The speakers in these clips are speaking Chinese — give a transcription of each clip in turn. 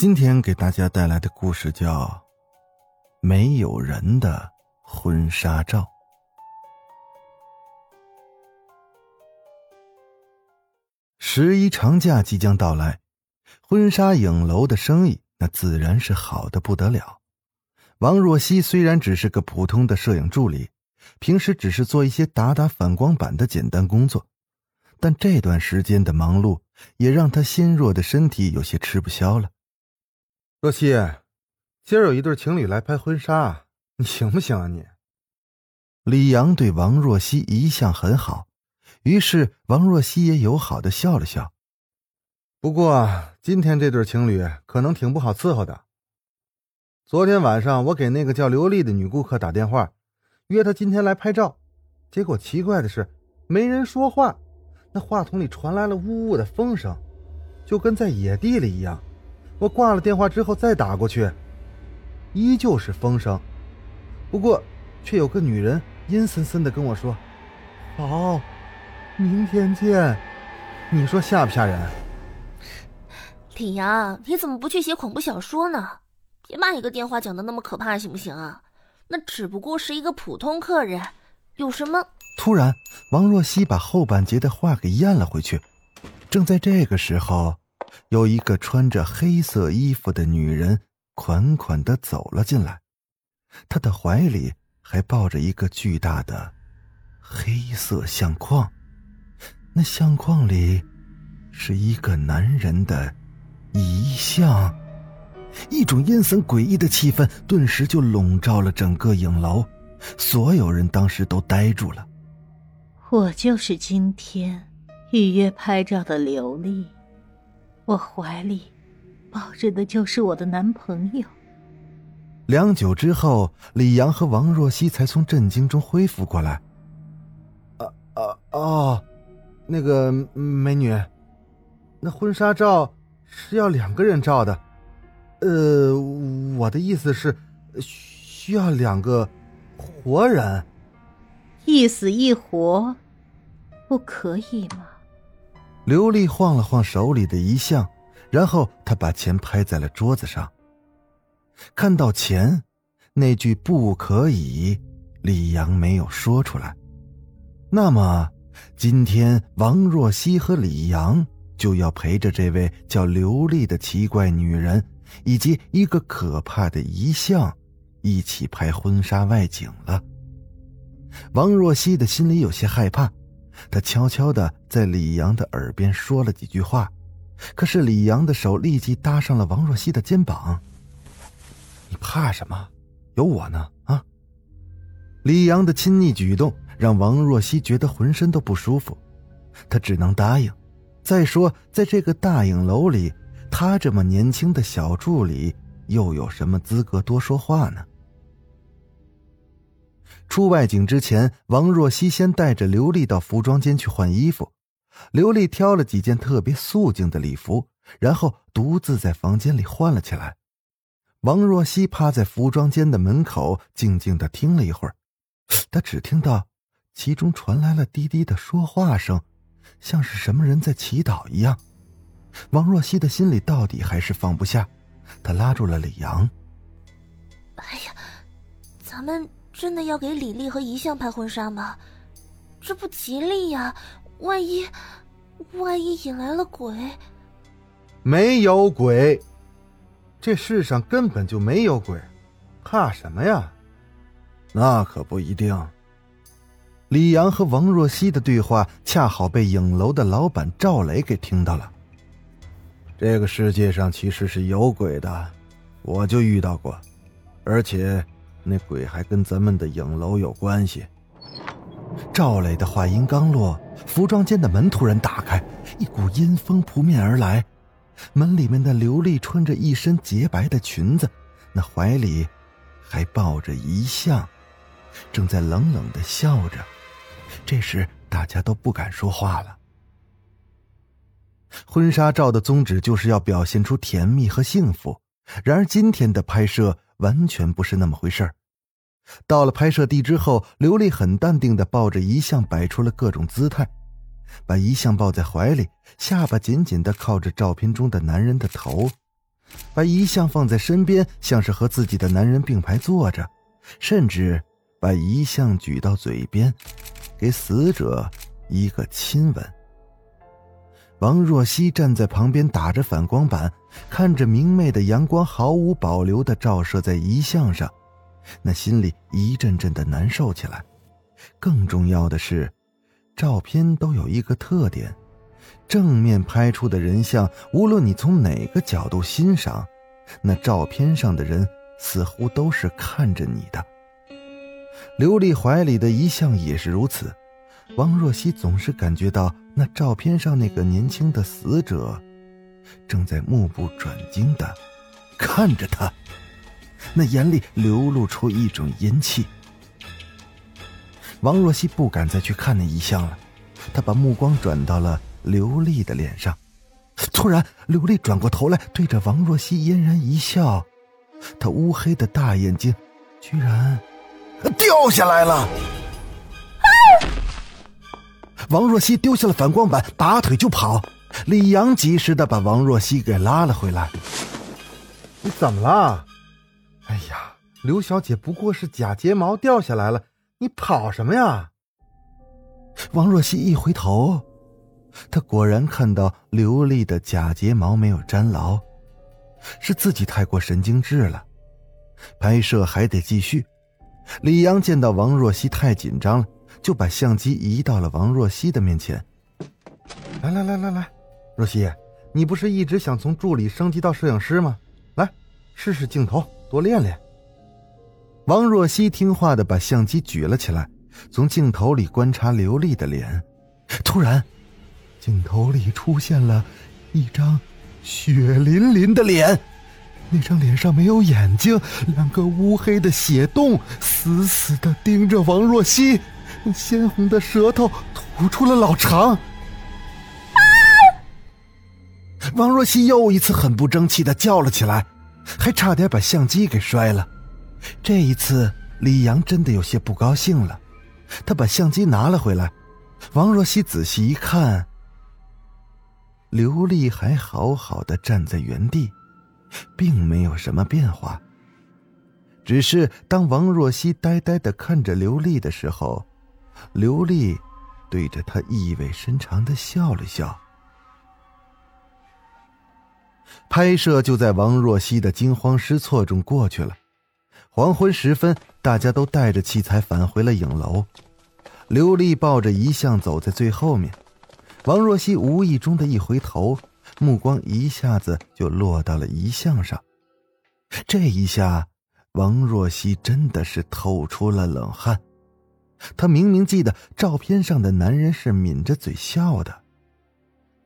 今天给大家带来的故事叫《没有人的婚纱照》。十一长假即将到来，婚纱影楼的生意那自然是好的不得了。王若曦虽然只是个普通的摄影助理，平时只是做一些打打反光板的简单工作，但这段时间的忙碌也让她纤弱的身体有些吃不消了。若曦，今儿有一对情侣来拍婚纱，你行不行啊？你？李阳对王若曦一向很好，于是王若曦也友好的笑了笑。不过今天这对情侣可能挺不好伺候的。昨天晚上我给那个叫刘丽的女顾客打电话，约她今天来拍照，结果奇怪的是没人说话，那话筒里传来了呜呜的风声，就跟在野地里一样。我挂了电话之后再打过去，依旧是风声，不过却有个女人阴森森的跟我说：“好，明天见。”你说吓不吓人？李阳，你怎么不去写恐怖小说呢？别把一个电话讲的那么可怕，行不行啊？那只不过是一个普通客人，有什么？突然，王若曦把后半截的话给咽了回去。正在这个时候。有一个穿着黑色衣服的女人款款的走了进来，她的怀里还抱着一个巨大的黑色相框，那相框里是一个男人的遗像，一种阴森诡异的气氛顿时就笼罩了整个影楼，所有人当时都呆住了。我就是今天预约拍照的刘丽。我怀里抱着的就是我的男朋友。良久之后，李阳和王若曦才从震惊中恢复过来。啊啊哦，那个美女，那婚纱照是要两个人照的。呃，我的意思是，需要两个活人，一死一活，不可以吗？刘丽晃了晃手里的遗像，然后她把钱拍在了桌子上。看到钱，那句“不可以”，李阳没有说出来。那么，今天王若曦和李阳就要陪着这位叫刘丽的奇怪女人，以及一个可怕的遗像，一起拍婚纱外景了。王若曦的心里有些害怕。他悄悄的在李阳的耳边说了几句话，可是李阳的手立即搭上了王若曦的肩膀。你怕什么？有我呢！啊！李阳的亲昵举动让王若曦觉得浑身都不舒服，她只能答应。再说，在这个大影楼里，她这么年轻的小助理又有什么资格多说话呢？出外景之前，王若曦先带着刘丽到服装间去换衣服。刘丽挑了几件特别素净的礼服，然后独自在房间里换了起来。王若曦趴在服装间的门口，静静的听了一会儿。她只听到其中传来了低低的说话声，像是什么人在祈祷一样。王若曦的心里到底还是放不下，她拉住了李阳：“哎呀，咱们……”真的要给李丽和遗像拍婚纱吗？这不吉利呀！万一，万一引来了鬼？没有鬼，这世上根本就没有鬼，怕什么呀？那可不一定。李阳和王若曦的对话恰好被影楼的老板赵雷给听到了。这个世界上其实是有鬼的，我就遇到过，而且。那鬼还跟咱们的影楼有关系。赵磊的话音刚落，服装间的门突然打开，一股阴风扑面而来。门里面的刘丽穿着一身洁白的裙子，那怀里还抱着遗像，正在冷冷的笑着。这时，大家都不敢说话了。婚纱照的宗旨就是要表现出甜蜜和幸福，然而今天的拍摄完全不是那么回事儿。到了拍摄地之后，刘丽很淡定的抱着遗像，摆出了各种姿态，把遗像抱在怀里，下巴紧紧的靠着照片中的男人的头，把遗像放在身边，像是和自己的男人并排坐着，甚至把遗像举到嘴边，给死者一个亲吻。王若曦站在旁边打着反光板，看着明媚的阳光毫无保留的照射在遗像上，那心里一阵阵的难受起来。更重要的是，照片都有一个特点：正面拍出的人像，无论你从哪个角度欣赏，那照片上的人似乎都是看着你的。刘丽怀里的遗像也是如此。王若曦总是感觉到那照片上那个年轻的死者，正在目不转睛的看着他，那眼里流露出一种阴气。王若曦不敢再去看那遗像了，她把目光转到了刘丽的脸上。突然，刘丽转过头来，对着王若曦嫣然一笑，她乌黑的大眼睛居然掉下来了。王若曦丢下了反光板，拔腿就跑。李阳及时的把王若曦给拉了回来。你怎么了？哎呀，刘小姐不过是假睫毛掉下来了，你跑什么呀？王若曦一回头，她果然看到刘丽的假睫毛没有粘牢，是自己太过神经质了。拍摄还得继续。李阳见到王若曦太紧张了。就把相机移到了王若曦的面前。来来来来来，若曦，你不是一直想从助理升级到摄影师吗？来，试试镜头，多练练。王若曦听话的把相机举了起来，从镜头里观察刘丽的脸。突然，镜头里出现了一张血淋淋的脸，那张脸上没有眼睛，两个乌黑的血洞死死的盯着王若曦。鲜红的舌头吐出了老长，王若曦又一次很不争气的叫了起来，还差点把相机给摔了。这一次，李阳真的有些不高兴了，他把相机拿了回来。王若曦仔细一看，刘丽还好好的站在原地，并没有什么变化。只是当王若曦呆呆的看着刘丽的时候。刘丽对着他意味深长的笑了笑。拍摄就在王若曦的惊慌失措中过去了。黄昏时分，大家都带着器材返回了影楼。刘丽抱着遗像走在最后面。王若曦无意中的一回头，目光一下子就落到了遗像上。这一下，王若曦真的是透出了冷汗。他明明记得照片上的男人是抿着嘴笑的，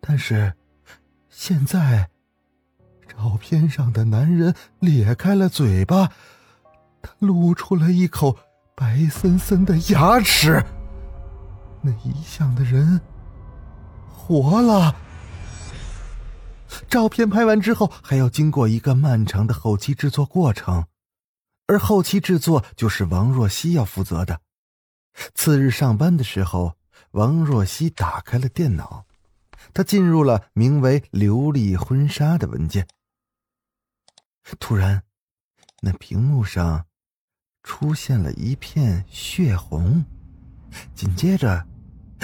但是现在照片上的男人咧开了嘴巴，他露出了一口白森森的牙齿。那遗像的人活了。照片拍完之后，还要经过一个漫长的后期制作过程，而后期制作就是王若曦要负责的。次日上班的时候，王若曦打开了电脑，她进入了名为“刘丽婚纱”的文件。突然，那屏幕上出现了一片血红，紧接着，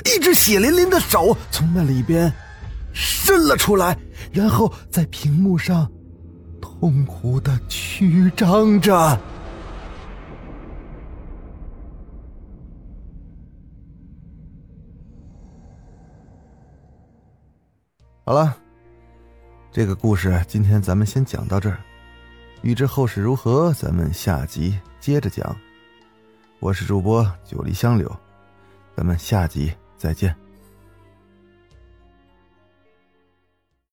一只血淋淋的手从那里边伸了出来，然后在屏幕上痛苦的曲张着。好了，这个故事今天咱们先讲到这儿，欲知后事如何，咱们下集接着讲。我是主播九黎香柳，咱们下集再见。